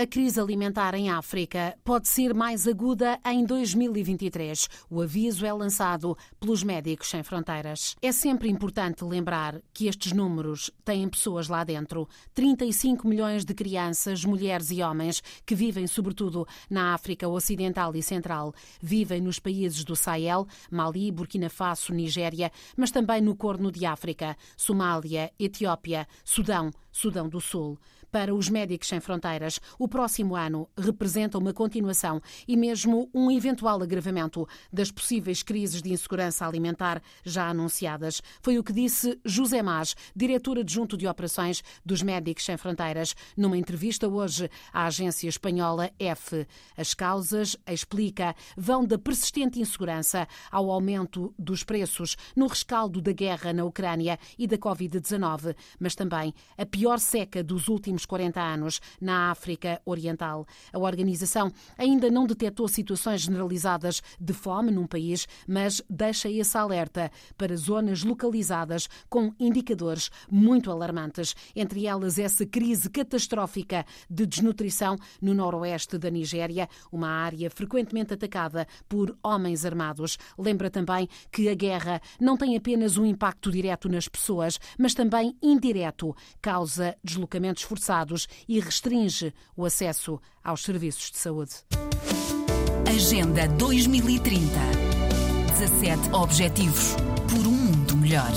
A crise alimentar em África pode ser mais aguda em 2023. O aviso é lançado pelos Médicos Sem Fronteiras. É sempre importante lembrar que estes números têm pessoas lá dentro. 35 milhões de crianças, mulheres e homens que vivem sobretudo na África Ocidental e Central. Vivem nos países do Sahel, Mali, Burkina Faso, Nigéria, mas também no Corno de África, Somália, Etiópia, Sudão, Sudão do Sul. Para os Médicos Sem Fronteiras, o próximo ano representa uma continuação e mesmo um eventual agravamento das possíveis crises de insegurança alimentar já anunciadas. Foi o que disse José Mas, diretor adjunto de operações dos Médicos Sem Fronteiras, numa entrevista hoje à agência espanhola F. As causas, explica, vão da persistente insegurança ao aumento dos preços no rescaldo da guerra na Ucrânia e da Covid-19, mas também a pior seca dos últimos últimos 40 anos na Oriental. A organização ainda não detectou situações generalizadas de fome num país, mas deixa esse alerta para zonas localizadas com indicadores muito alarmantes, entre elas essa crise catastrófica de desnutrição no noroeste da Nigéria, uma área frequentemente atacada por homens armados. Lembra também que a guerra não tem apenas um impacto direto nas pessoas, mas também indireto, causa deslocamentos forçados e restringe o acesso aos serviços de saúde. Agenda 2030. 17 Objetivos por um mundo melhor.